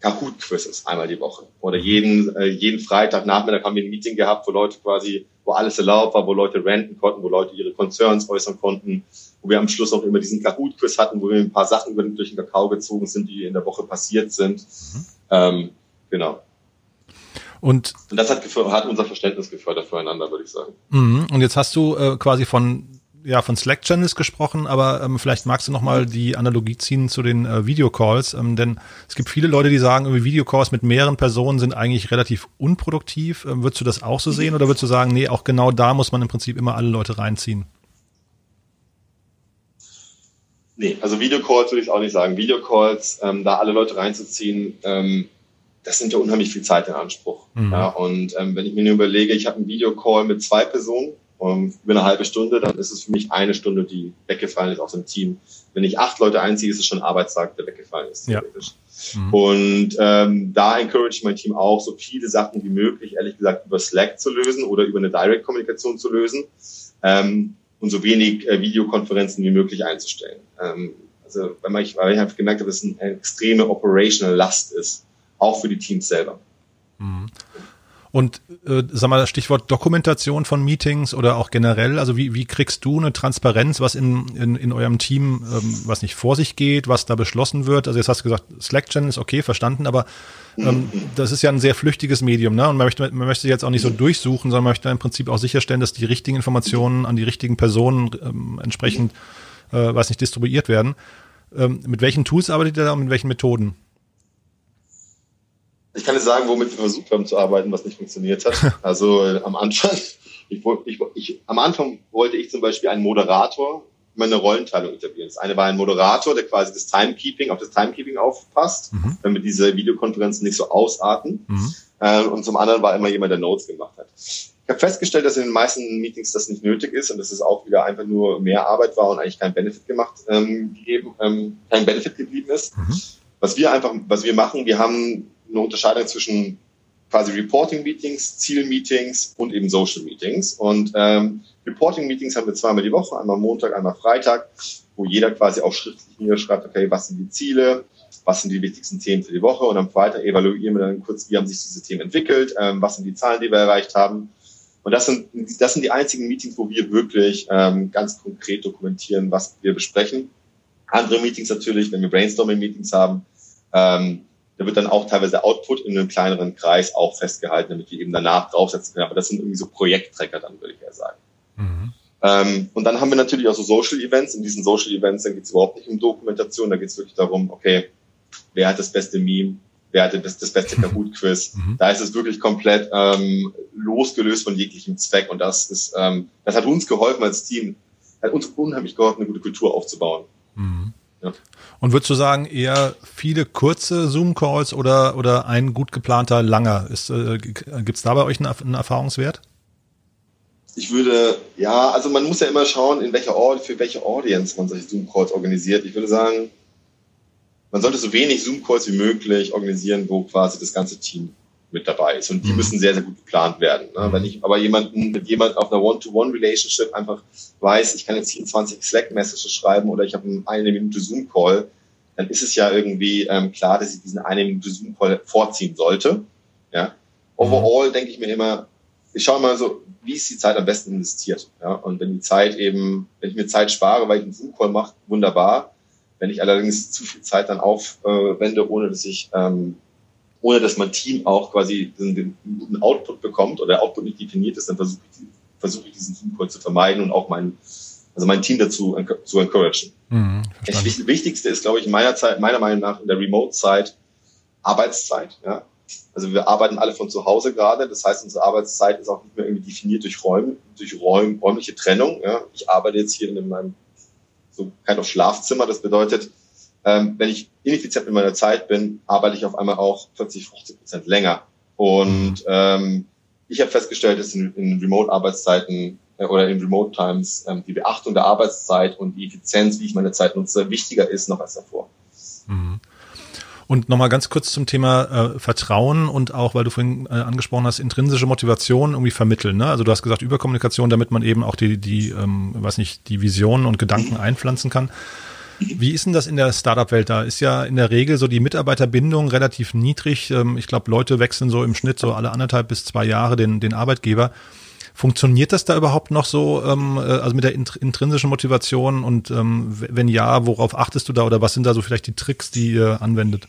Kahoot-Quizzes einmal die Woche. Oder jeden, äh, jeden Freitag Nachmittag haben wir ein Meeting gehabt, wo Leute quasi, wo alles erlaubt war, wo Leute ranten konnten, wo Leute ihre Concerns äußern konnten, wo wir am Schluss auch immer diesen Kahoot-Quiz hatten, wo wir ein paar Sachen durch den Kakao gezogen sind, die in der Woche passiert sind. Mhm. Ähm, Genau. Und, und das hat, hat, unser Verständnis gefördert füreinander, würde ich sagen. Mhm. Und jetzt hast du äh, quasi von ja von Slack Channels gesprochen, aber ähm, vielleicht magst du noch mal die Analogie ziehen zu den äh, Videocalls, ähm, denn es gibt viele Leute, die sagen, Videocalls mit mehreren Personen sind eigentlich relativ unproduktiv. Ähm, würdest du das auch so sehen oder würdest du sagen, nee, auch genau da muss man im Prinzip immer alle Leute reinziehen? Nee, also Videocalls würde ich auch nicht sagen. Videocalls, ähm, da alle Leute reinzuziehen, ähm, das nimmt ja unheimlich viel Zeit in Anspruch. Mhm. Ja, und ähm, wenn ich mir nur überlege, ich habe einen Videocall mit zwei Personen um, über eine halbe Stunde, dann ist es für mich eine Stunde, die weggefallen ist aus dem Team. Wenn ich acht Leute einziehe, ist es schon ein Arbeitstag, der weggefallen ist. Ja. Mhm. Und ähm, da encourage ich mein Team auch, so viele Sachen wie möglich, ehrlich gesagt, über Slack zu lösen oder über eine Direct-Kommunikation zu lösen ähm, und so wenig äh, Videokonferenzen wie möglich einzustellen. Ähm, also wenn man, weil ich einfach gemerkt habe, dass es eine extreme Operational Last ist auch für die Teams selber. Mhm. Und äh, sag mal, Stichwort Dokumentation von Meetings oder auch generell, also wie, wie kriegst du eine Transparenz, was in, in, in eurem Team, ähm, was nicht vor sich geht, was da beschlossen wird? Also jetzt hast du gesagt, Slack-Channel ist okay, verstanden, aber ähm, das ist ja ein sehr flüchtiges Medium, ne? Und man möchte, man möchte jetzt auch nicht so durchsuchen, sondern möchte im Prinzip auch sicherstellen, dass die richtigen Informationen an die richtigen Personen ähm, entsprechend, äh, weiß nicht, distribuiert werden. Ähm, mit welchen Tools arbeitet ihr da und mit welchen Methoden? Ich kann nicht sagen, womit wir versucht haben zu arbeiten, was nicht funktioniert hat. Also äh, am Anfang, ich, ich, ich, am Anfang wollte ich zum Beispiel einen Moderator meine Rollenteilung etablieren. Das eine war ein Moderator, der quasi das Timekeeping auf das Timekeeping aufpasst, mhm. damit diese Videokonferenzen nicht so ausarten. Mhm. Äh, und zum anderen war immer jemand, der Notes gemacht hat. Ich habe festgestellt, dass in den meisten Meetings das nicht nötig ist und dass es auch wieder einfach nur mehr Arbeit war und eigentlich kein Benefit gemacht ähm, gegeben, ähm, kein Benefit geblieben ist. Mhm. Was wir einfach, was wir machen, wir haben eine Unterscheidung zwischen quasi Reporting-Meetings, Ziel-Meetings und eben Social-Meetings. Und ähm, Reporting-Meetings haben wir zweimal die Woche, einmal Montag, einmal Freitag, wo jeder quasi auch schriftlich niederschreibt, okay, was sind die Ziele, was sind die wichtigsten Themen für die Woche und am Freitag evaluieren wir dann kurz, wie haben sich diese Themen entwickelt, ähm, was sind die Zahlen, die wir erreicht haben. Und das sind, das sind die einzigen Meetings, wo wir wirklich ähm, ganz konkret dokumentieren, was wir besprechen. Andere Meetings natürlich, wenn wir Brainstorming-Meetings haben, ähm, da wird dann auch teilweise Output in einem kleineren Kreis auch festgehalten, damit wir eben danach draufsetzen können. Aber das sind irgendwie so Projekttrecker dann, würde ich eher sagen. Mhm. Ähm, und dann haben wir natürlich auch so Social Events. In diesen Social Events, dann geht es überhaupt nicht um Dokumentation, da geht es wirklich darum, okay, wer hat das beste Meme, wer hat das, das beste Kahoot-Quiz. Mhm. Da ist es wirklich komplett ähm, losgelöst von jeglichem Zweck. Und das ist, ähm, das hat uns geholfen als Team, hat uns unheimlich geholfen, eine gute Kultur aufzubauen. Mhm. Ja. Und würdest du sagen, eher viele kurze Zoom-Calls oder, oder ein gut geplanter langer? äh, Gibt es da bei euch einen, einen, Erfahrungswert? Ich würde, ja, also man muss ja immer schauen, in welcher Ort, für welche Audience man solche Zoom-Calls organisiert. Ich würde sagen, man sollte so wenig Zoom-Calls wie möglich organisieren, wo quasi das ganze Team mit dabei ist. Und die mhm. müssen sehr, sehr gut geplant werden. Ne? Wenn ich aber jemanden mit jemand auf einer One-to-One-Relationship einfach weiß, ich kann jetzt 24 Slack-Messages schreiben oder ich habe eine Minute Zoom-Call, dann ist es ja irgendwie ähm, klar, dass ich diesen eine Minute Zoom-Call vorziehen sollte. Ja? Overall mhm. denke ich mir immer, ich schaue mal so, wie ist die Zeit am besten investiert? Ja? Und wenn die Zeit eben, wenn ich mir Zeit spare, weil ich einen Zoom-Call mache, wunderbar. Wenn ich allerdings zu viel Zeit dann aufwende, ohne dass ich, ähm, ohne dass mein Team auch quasi den, den Output bekommt oder der Output nicht definiert ist, dann versuche ich, versuche ich diesen Zoom-Call zu vermeiden und auch mein, also mein Team dazu zu encouragen. Mhm, das Wichtigste ist, glaube ich, in meiner Zeit, meiner Meinung nach in der Remote-Zeit Arbeitszeit. Ja? Also wir arbeiten alle von zu Hause gerade. Das heißt, unsere Arbeitszeit ist auch nicht mehr irgendwie definiert durch Räume, durch Räum, räumliche Trennung. Ja. Ich arbeite jetzt hier in meinem so kein Schlafzimmer. Das bedeutet, ähm, wenn ich ineffizient in meiner Zeit bin, arbeite ich auf einmal auch 40, 50 Prozent länger. Und ähm, ich habe festgestellt, dass in, in Remote-Arbeitszeiten äh, oder in Remote Times ähm, die Beachtung der Arbeitszeit und die Effizienz, wie ich meine Zeit nutze, wichtiger ist noch als davor. Mhm. Und nochmal ganz kurz zum Thema äh, Vertrauen und auch, weil du vorhin äh, angesprochen hast, intrinsische Motivation irgendwie vermitteln. Ne? Also du hast gesagt Überkommunikation, damit man eben auch die, die ähm, weiß nicht, die Visionen und Gedanken einpflanzen kann. Wie ist denn das in der Startup-Welt? Da ist ja in der Regel so die Mitarbeiterbindung relativ niedrig. Ähm, ich glaube, Leute wechseln so im Schnitt so alle anderthalb bis zwei Jahre den, den Arbeitgeber. Funktioniert das da überhaupt noch so, ähm, äh, also mit der intrinsischen Motivation? Und ähm, wenn ja, worauf achtest du da oder was sind da so vielleicht die Tricks, die ihr anwendet?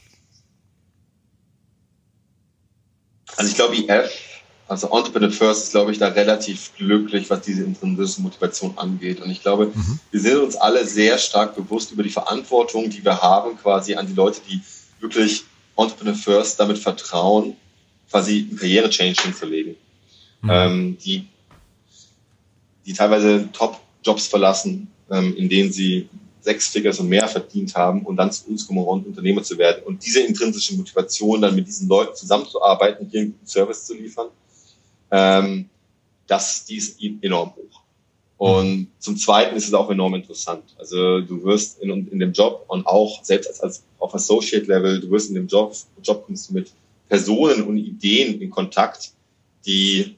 Also ich glaube, EF, also Entrepreneur First, ist, glaube ich, da relativ glücklich, was diese intrinsische Motivation angeht. Und ich glaube, mhm. wir sind uns alle sehr stark bewusst über die Verantwortung, die wir haben, quasi an die Leute, die wirklich Entrepreneur First damit vertrauen, quasi einen Karriere-Change hinzulegen. Mhm. Ähm, die, die teilweise Top-Jobs verlassen, ähm, in denen sie sechs Figures und mehr verdient haben und dann zu uns kommen, um Unternehmer zu werden. Und diese intrinsische Motivation, dann mit diesen Leuten zusammenzuarbeiten, hier einen guten Service zu liefern, ähm, das, die ist enorm hoch. Und zum Zweiten ist es auch enorm interessant. Also du wirst in, in dem Job und auch selbst als, als auf Associate Level, du wirst in dem Job, Job kommst du mit Personen und Ideen in Kontakt, die,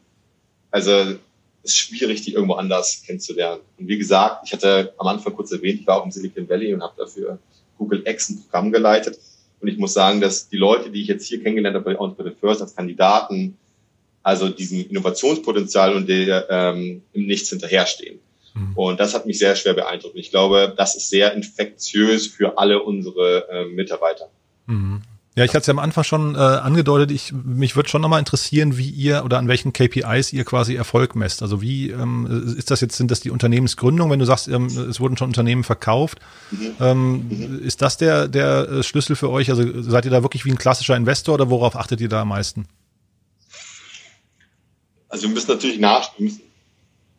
also ist schwierig, die irgendwo anders kennenzulernen. Und wie gesagt, ich hatte am Anfang kurz erwähnt, ich war auch im Silicon Valley und habe dafür Google X ein Programm geleitet. Und ich muss sagen, dass die Leute, die ich jetzt hier kennengelernt habe bei Entrepreneur First als Kandidaten, also diesem Innovationspotenzial und der ähm, im Nichts hinterherstehen. Mhm. Und das hat mich sehr schwer beeindruckt. Ich glaube, das ist sehr infektiös für alle unsere äh, Mitarbeiter. Mhm. Ja, ich hatte es ja am Anfang schon äh, angedeutet, ich, mich würde schon nochmal interessieren, wie ihr oder an welchen KPIs ihr quasi Erfolg messt. Also wie ähm, ist das jetzt, sind das die Unternehmensgründung, wenn du sagst, ähm, es wurden schon Unternehmen verkauft? Mhm. Ähm, mhm. Ist das der, der äh, Schlüssel für euch? Also seid ihr da wirklich wie ein klassischer Investor oder worauf achtet ihr da am meisten? Also wir müssen natürlich nach, wir müssen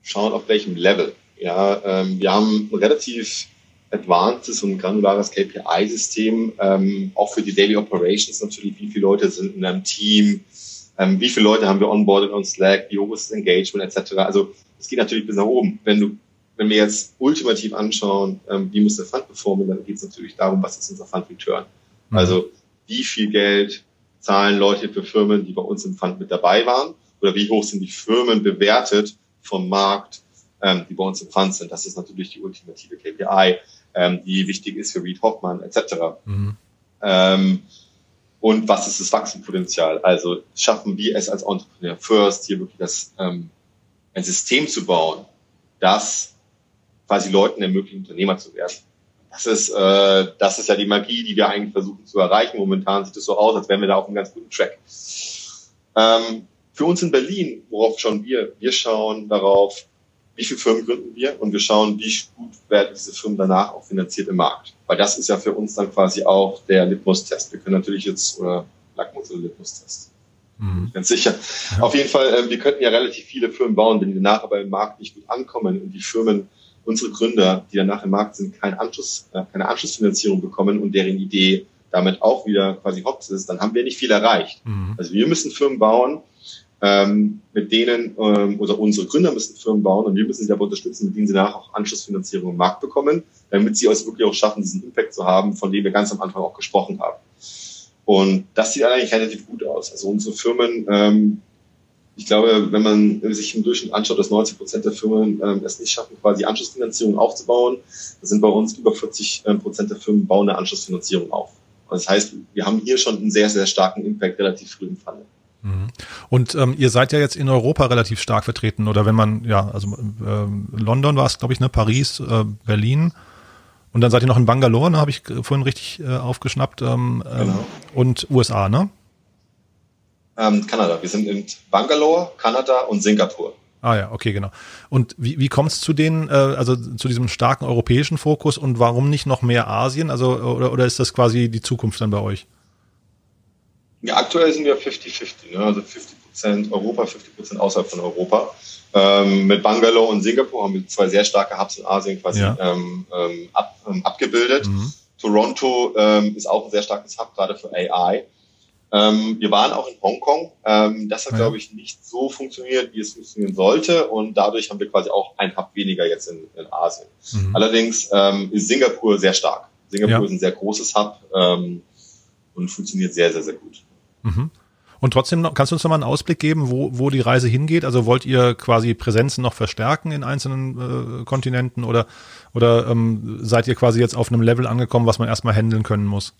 schauen, auf welchem Level. Ja, ähm, wir haben relativ advancedes und granulares KPI-System, ähm, auch für die Daily Operations natürlich, wie viele Leute sind in einem Team, ähm, wie viele Leute haben wir onboarded on Slack, wie hoch ist das Engagement etc. Also es geht natürlich bis nach oben. Wenn du, wenn wir jetzt ultimativ anschauen, ähm, wie muss der Fund performen, dann geht es natürlich darum, was ist unser Fund Return. Mhm. Also wie viel Geld zahlen Leute für Firmen, die bei uns im Fund mit dabei waren, oder wie hoch sind die Firmen bewertet vom Markt, ähm, die bei uns im Fund sind. Das ist natürlich die ultimative KPI ähm, die wichtig ist für Reed Hoffmann etc. Mhm. Ähm, und was ist das Wachstumspotenzial? Also schaffen wir es als Entrepreneur First, hier wirklich das, ähm, ein System zu bauen, das quasi Leuten ermöglicht, Unternehmer zu werden. Das ist, äh, das ist ja die Magie, die wir eigentlich versuchen zu erreichen. Momentan sieht es so aus, als wären wir da auf einem ganz guten Track. Ähm, für uns in Berlin, worauf schauen wir? Wir schauen darauf, wie viele Firmen gründen wir und wir schauen, wie gut werden diese Firmen danach auch finanziert im Markt. Weil das ist ja für uns dann quasi auch der Litmus-Test. Wir können natürlich jetzt, oder Lackmus oder Litmus-Test. Mhm. Ganz sicher. Ja. Auf jeden Fall, äh, wir könnten ja relativ viele Firmen bauen, wenn die danach aber im Markt nicht gut ankommen und die Firmen, unsere Gründer, die danach im Markt sind, keinen Anschluss, äh, keine Anschlussfinanzierung bekommen und deren Idee damit auch wieder quasi hops ist, dann haben wir nicht viel erreicht. Mhm. Also wir müssen Firmen bauen, ähm, mit denen, ähm, oder unsere Gründer müssen Firmen bauen und wir müssen sie dabei unterstützen, mit denen sie danach auch Anschlussfinanzierung im Markt bekommen, damit sie es wirklich auch schaffen, diesen Impact zu haben, von dem wir ganz am Anfang auch gesprochen haben. Und das sieht eigentlich relativ gut aus. Also unsere Firmen, ähm, ich glaube, wenn man sich im Durchschnitt anschaut, dass 90 Prozent der Firmen ähm, es nicht schaffen, quasi Anschlussfinanzierung aufzubauen, das sind bei uns über 40 ähm, Prozent der Firmen bauen eine Anschlussfinanzierung auf. Das heißt, wir haben hier schon einen sehr, sehr starken Impact relativ früh im Funnel. Mhm. Und ähm, ihr seid ja jetzt in Europa relativ stark vertreten, oder wenn man, ja, also äh, London war es, glaube ich, ne, Paris, äh, Berlin. Und dann seid ihr noch in Bangalore, ne, habe ich vorhin richtig äh, aufgeschnappt. Ähm, ähm genau. Und USA, ne? Ähm, Kanada. Wir sind in Bangalore, Kanada und Singapur. Ah ja, okay, genau. Und wie, wie kommt es zu den, äh, also zu diesem starken europäischen Fokus und warum nicht noch mehr Asien? Also oder, oder ist das quasi die Zukunft dann bei euch? Ja, aktuell sind wir 50-50, ne? also 50% Europa, 50% außerhalb von Europa. Ähm, mit Bangalore und Singapur haben wir zwei sehr starke Hubs in Asien quasi ja. ähm, ähm ab, ähm, abgebildet. Mhm. Toronto ähm, ist auch ein sehr starkes Hub, gerade für AI. Ähm, wir waren auch in Hongkong. Ähm, das hat, ja. glaube ich, nicht so funktioniert, wie es funktionieren sollte. Und dadurch haben wir quasi auch ein Hub weniger jetzt in, in Asien. Mhm. Allerdings ähm, ist Singapur sehr stark. Singapur ja. ist ein sehr großes Hub ähm, und funktioniert sehr, sehr, sehr gut. Mhm. Und trotzdem noch, kannst du uns noch mal einen Ausblick geben, wo, wo die Reise hingeht? Also wollt ihr quasi Präsenzen noch verstärken in einzelnen äh, Kontinenten oder, oder ähm, seid ihr quasi jetzt auf einem Level angekommen, was man erstmal handeln können muss?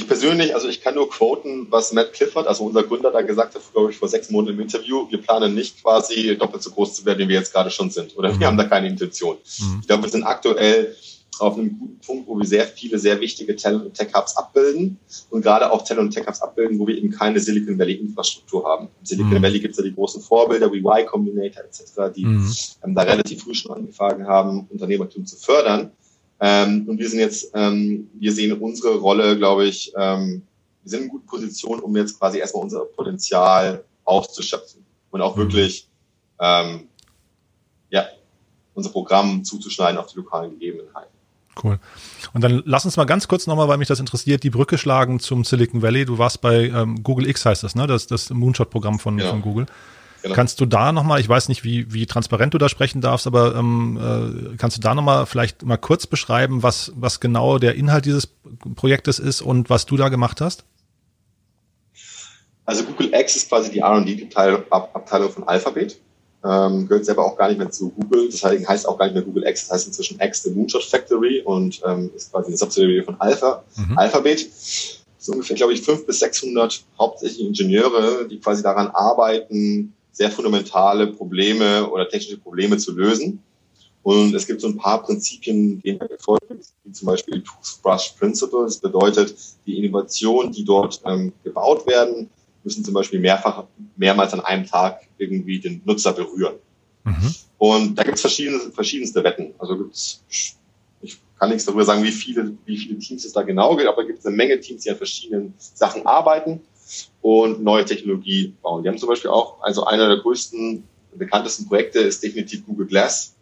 Ich persönlich, also ich kann nur quoten, was Matt Clifford, also unser Gründer, da gesagt hat, glaube ich, vor sechs Monaten im Interview, wir planen nicht quasi doppelt so groß zu werden, wie wir jetzt gerade schon sind. Oder mhm. wir haben da keine Intention. Mhm. Ich glaube, wir sind aktuell auf einem guten Punkt, wo wir sehr viele, sehr wichtige Talent- und Tech-Hubs abbilden und gerade auch Talent- und Tech-Hubs abbilden, wo wir eben keine Silicon Valley-Infrastruktur haben. Im Silicon mhm. Valley gibt es ja die großen Vorbilder wie Y Combinator etc., die mhm. ähm, da relativ früh schon angefangen haben, Unternehmertum zu fördern. Ähm, und wir sind jetzt, ähm, wir sehen unsere Rolle, glaube ich, ähm, wir sind in guten Position, um jetzt quasi erstmal unser Potenzial auszuschöpfen und auch mhm. wirklich, ähm, ja, unser Programm zuzuschneiden auf die lokalen Gegebenheiten. Cool. Und dann lass uns mal ganz kurz nochmal, weil mich das interessiert, die Brücke schlagen zum Silicon Valley. Du warst bei ähm, Google X heißt das, ne? Das, das Moonshot-Programm von, genau. von Google. Genau. Kannst du da nochmal, ich weiß nicht, wie, wie transparent du da sprechen darfst, aber ähm, äh, kannst du da nochmal vielleicht mal kurz beschreiben, was, was genau der Inhalt dieses Projektes ist und was du da gemacht hast? Also Google X ist quasi die R&D-Abteilung von Alphabet. Ähm, gehört selber auch gar nicht mehr zu Google. Das heißt auch gar nicht mehr Google X. Das heißt inzwischen X, the Moonshot Factory und ähm, ist quasi eine Subsidiary von Alpha, mhm. Alphabet. So ungefähr, glaube ich, fünf bis 600 hauptsächlich Ingenieure, die quasi daran arbeiten, sehr fundamentale Probleme oder technische Probleme zu lösen. Und es gibt so ein paar Prinzipien, denen gefolgt ist, wie zum Beispiel Toothbrush Principle. Das bedeutet, die Innovationen, die dort ähm, gebaut werden, müssen zum Beispiel mehrfach, mehrmals an einem Tag irgendwie den Nutzer berühren. Mhm. Und da gibt es verschiedene, verschiedenste Wetten. Also gibt's, ich kann nichts darüber sagen, wie viele, wie viele Teams es da genau gibt, aber gibt es eine Menge Teams, die an verschiedenen Sachen arbeiten und neue Technologie bauen. Die haben zum Beispiel auch, also einer der größten, bekanntesten Projekte ist definitiv Google Glass,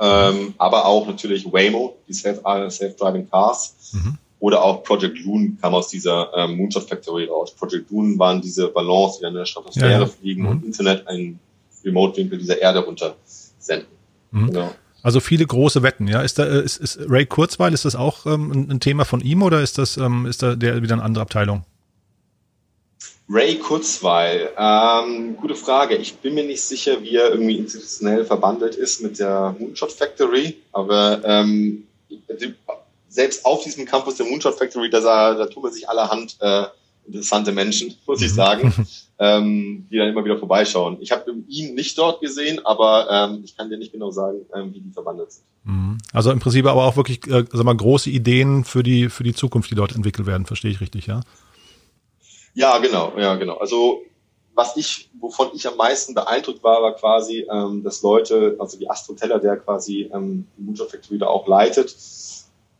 ähm, aber auch natürlich Waymo, die Self-Driving Cars. Mhm. Oder auch Project Loon kam aus dieser ähm, Moonshot Factory raus. Project Loon waren diese Ballons, die dann in der Stratosphäre ja, ja. fliegen mhm. und Internet einen Remote-Winkel dieser Erde runter senden. Mhm. Genau. Also viele große Wetten, ja. Ist da äh, ist, ist Ray Kurzweil, ist das auch ähm, ein Thema von ihm oder ist das ähm, ist da der wieder eine andere Abteilung? Ray Kurzweil, ähm, gute Frage. Ich bin mir nicht sicher, wie er irgendwie institutionell verbandelt ist mit der Moonshot Factory, aber ähm, selbst auf diesem Campus der Moonshot Factory, da, da tun sich allerhand äh, interessante Menschen, muss ich mhm. sagen, ähm, die dann immer wieder vorbeischauen. Ich habe ihn nicht dort gesehen, aber ähm, ich kann dir nicht genau sagen, ähm, wie die verbandelt sind. Mhm. Also im Prinzip aber auch wirklich, äh, sag mal, große Ideen für die für die Zukunft, die dort entwickelt werden, verstehe ich richtig, ja? Ja, genau, ja, genau. Also was ich, wovon ich am meisten beeindruckt war, war quasi, ähm, dass Leute, also die Astro Teller, der quasi ähm, die Moonshot Factory da auch leitet,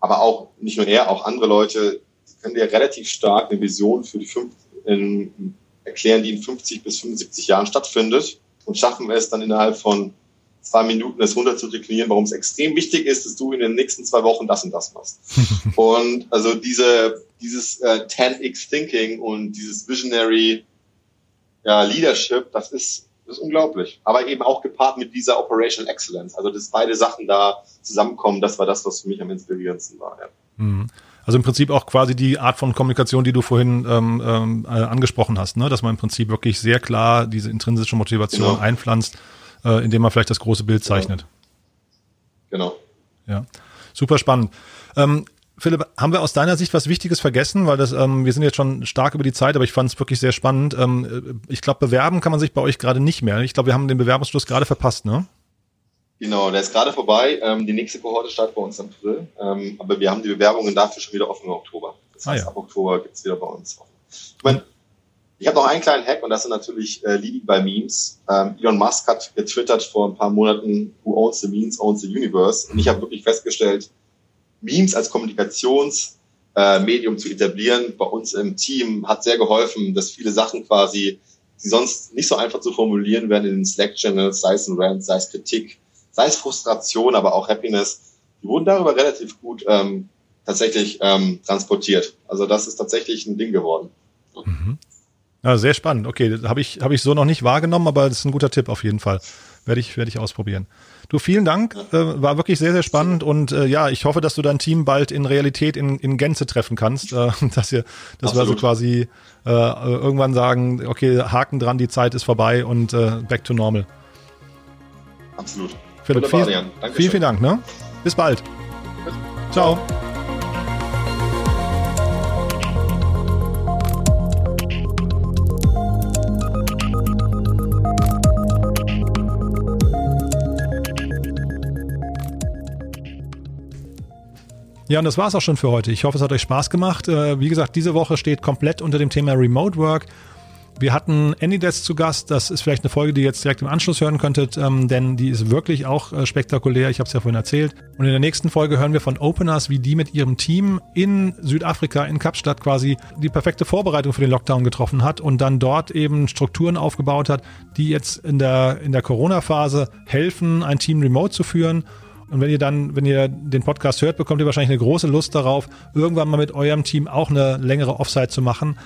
aber auch nicht nur er, auch andere Leute, können dir relativ stark eine Vision für die fünf, in, erklären, die in 50 bis 75 Jahren stattfindet und schaffen es dann innerhalb von zwei Minuten es runter zu deklinieren, warum es extrem wichtig ist, dass du in den nächsten zwei Wochen das und das machst. und also diese, dieses äh, 10x Thinking und dieses Visionary ja, Leadership, das ist, ist unglaublich. Aber eben auch gepaart mit dieser Operational Excellence. Also, dass beide Sachen da zusammenkommen, das war das, was für mich am inspirierendsten war. Ja. Mhm. Also im Prinzip auch quasi die Art von Kommunikation, die du vorhin ähm, ähm, äh, angesprochen hast, ne? dass man im Prinzip wirklich sehr klar diese intrinsische Motivation genau. einpflanzt äh, indem man vielleicht das große Bild zeichnet. Genau. Ja, super spannend. Ähm, Philipp, haben wir aus deiner Sicht was Wichtiges vergessen? Weil das, ähm, wir sind jetzt schon stark über die Zeit, aber ich fand es wirklich sehr spannend. Ähm, ich glaube, bewerben kann man sich bei euch gerade nicht mehr. Ich glaube, wir haben den Bewerbungsschluss gerade verpasst, ne? Genau, der ist gerade vorbei. Ähm, die nächste Kohorte startet bei uns im April. Ähm, aber wir haben die Bewerbungen dafür schon wieder offen im Oktober. Das heißt, ah, ja. ab Oktober gibt's wieder bei uns offen. Ich meine, ich habe noch einen kleinen Hack und das sind natürlich äh, Leading by Memes. Ähm, Elon Musk hat getwittert vor ein paar Monaten, who owns the memes, owns the universe. Und ich habe wirklich festgestellt, Memes als Kommunikationsmedium äh, zu etablieren bei uns im Team hat sehr geholfen, dass viele Sachen quasi, die sonst nicht so einfach zu formulieren werden in den Slack-Channels, sei es ein Rant, sei es Kritik, sei es Frustration, aber auch Happiness, die wurden darüber relativ gut ähm, tatsächlich ähm, transportiert. Also das ist tatsächlich ein Ding geworden. Mhm. Ja, sehr spannend. Okay, habe ich, hab ich so noch nicht wahrgenommen, aber das ist ein guter Tipp auf jeden Fall. Werde ich, werde ich ausprobieren. Du, vielen Dank. Äh, war wirklich sehr, sehr spannend und äh, ja, ich hoffe, dass du dein Team bald in Realität in, in Gänze treffen kannst. Äh, dass ihr, dass wir so quasi äh, irgendwann sagen, okay, Haken dran, die Zeit ist vorbei und äh, back to normal. Absolut. Philipp, vielen, vielen, vielen Dank. Ne? Bis bald. Ciao. Ja, und das war's auch schon für heute. Ich hoffe, es hat euch Spaß gemacht. Äh, wie gesagt, diese Woche steht komplett unter dem Thema Remote Work. Wir hatten AnyDesk zu Gast. Das ist vielleicht eine Folge, die ihr jetzt direkt im Anschluss hören könntet, ähm, denn die ist wirklich auch äh, spektakulär. Ich habe es ja vorhin erzählt. Und in der nächsten Folge hören wir von Openers, wie die mit ihrem Team in Südafrika, in Kapstadt quasi die perfekte Vorbereitung für den Lockdown getroffen hat und dann dort eben Strukturen aufgebaut hat, die jetzt in der, in der Corona-Phase helfen, ein Team remote zu führen und wenn ihr dann, wenn ihr den Podcast hört, bekommt ihr wahrscheinlich eine große Lust darauf, irgendwann mal mit eurem Team auch eine längere Offsite zu machen.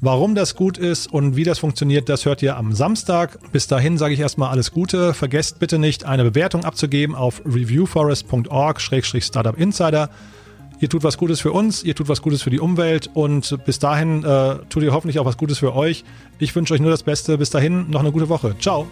Warum das gut ist und wie das funktioniert, das hört ihr am Samstag. Bis dahin sage ich erstmal alles Gute. Vergesst bitte nicht, eine Bewertung abzugeben auf reviewforest.org-startup insider. Ihr tut was Gutes für uns, ihr tut was Gutes für die Umwelt und bis dahin äh, tut ihr hoffentlich auch was Gutes für euch. Ich wünsche euch nur das Beste. Bis dahin noch eine gute Woche. Ciao.